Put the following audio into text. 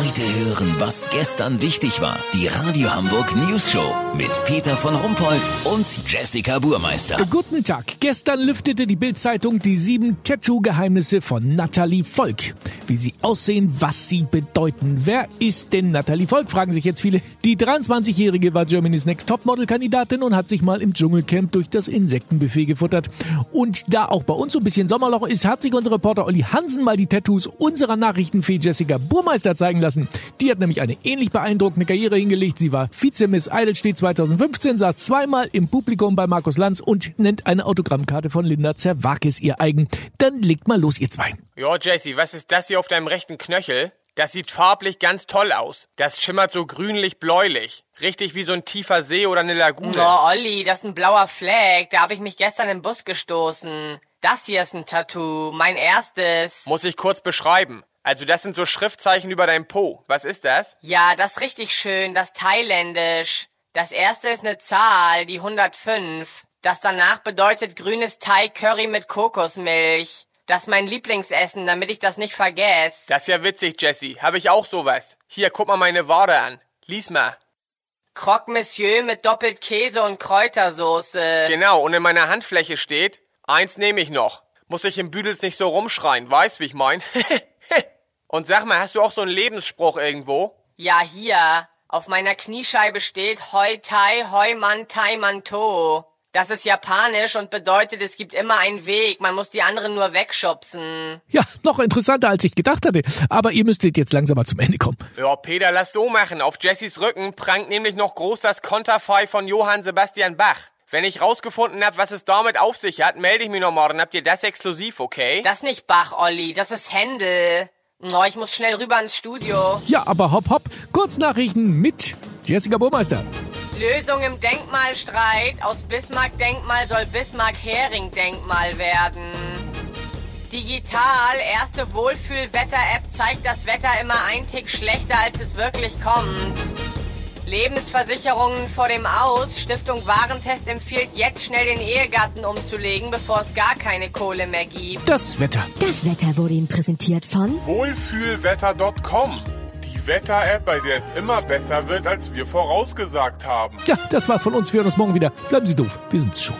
Heute hören, was gestern wichtig war. Die Radio Hamburg News Show mit Peter von Rumpold und Jessica Burmeister. Guten Tag. Gestern lüftete die Bildzeitung die sieben Tattoo-Geheimnisse von Natalie Volk. Wie sie aussehen, was sie bedeuten. Wer ist denn Natalie Volk, fragen sich jetzt viele. Die 23-Jährige war Germany's Next Topmodel-Kandidatin und hat sich mal im Dschungelcamp durch das Insektenbuffet gefuttert. Und da auch bei uns so ein bisschen Sommerloch ist, hat sich unser Reporter Olli Hansen mal die Tattoos unserer Nachrichtenfee Jessica Burmeister zeigen lassen. Die hat nämlich eine ähnlich beeindruckende Karriere hingelegt. Sie war Vize-Miss Eidelstedt 2015, saß zweimal im Publikum bei Markus Lanz und nennt eine Autogrammkarte von Linda Zerwakis ihr eigen. Dann legt mal los, ihr zwei. Ja, Jesse, was ist das hier auf deinem rechten Knöchel? Das sieht farblich ganz toll aus. Das schimmert so grünlich-bläulich. Richtig wie so ein tiefer See oder eine Lagune. Oh, Olli, das ist ein blauer Fleck. Da habe ich mich gestern im Bus gestoßen. Das hier ist ein Tattoo, mein erstes. Muss ich kurz beschreiben. Also das sind so Schriftzeichen über deinem Po. Was ist das? Ja, das ist richtig schön, das thailändisch. Das erste ist eine Zahl, die 105. Das danach bedeutet grünes Thai-Curry mit Kokosmilch. Das ist mein Lieblingsessen, damit ich das nicht vergesse. Das ist ja witzig, Jesse. Habe ich auch sowas. Hier, guck mal meine Ware an. Lies mal. Croque Monsieur mit doppelt Käse und Kräutersoße. Genau, und in meiner Handfläche steht, eins nehme ich noch. Muss ich im Büdels nicht so rumschreien, weißt wie ich mein? und sag mal, hast du auch so einen Lebensspruch irgendwo? Ja, hier. Auf meiner Kniescheibe steht Hoi Tai Hoi Man Tai Man To. Das ist japanisch und bedeutet, es gibt immer einen Weg. Man muss die anderen nur wegschubsen. Ja, noch interessanter, als ich gedacht hatte. Aber ihr müsstet jetzt langsam mal zum Ende kommen. Ja, Peter, lass so machen. Auf Jessys Rücken prangt nämlich noch groß das Konterfei von Johann Sebastian Bach. Wenn ich rausgefunden hab, was es damit auf sich hat, melde ich mich noch morgen. Habt ihr das exklusiv, okay? Das ist nicht Bach, Olli. Das ist Händel. Oh, ich muss schnell rüber ins Studio. Ja, aber hopp, hopp. Kurznachrichten mit Jessica Burmeister. Lösung im Denkmalstreit. Aus Bismarck-Denkmal soll Bismarck-Hering-Denkmal werden. Digital, erste Wohlfühl-Wetter-App zeigt das Wetter immer ein Tick schlechter, als es wirklich kommt. Lebensversicherungen vor dem Aus. Stiftung Warentest empfiehlt jetzt schnell den Ehegatten umzulegen, bevor es gar keine Kohle mehr gibt. Das Wetter. Das Wetter wurde Ihnen präsentiert von Wohlfühlwetter.com. Die Wetter-App, bei der es immer besser wird, als wir vorausgesagt haben. Ja, das war's von uns. Wir hören uns morgen wieder. Bleiben Sie doof. Wir sind's schon.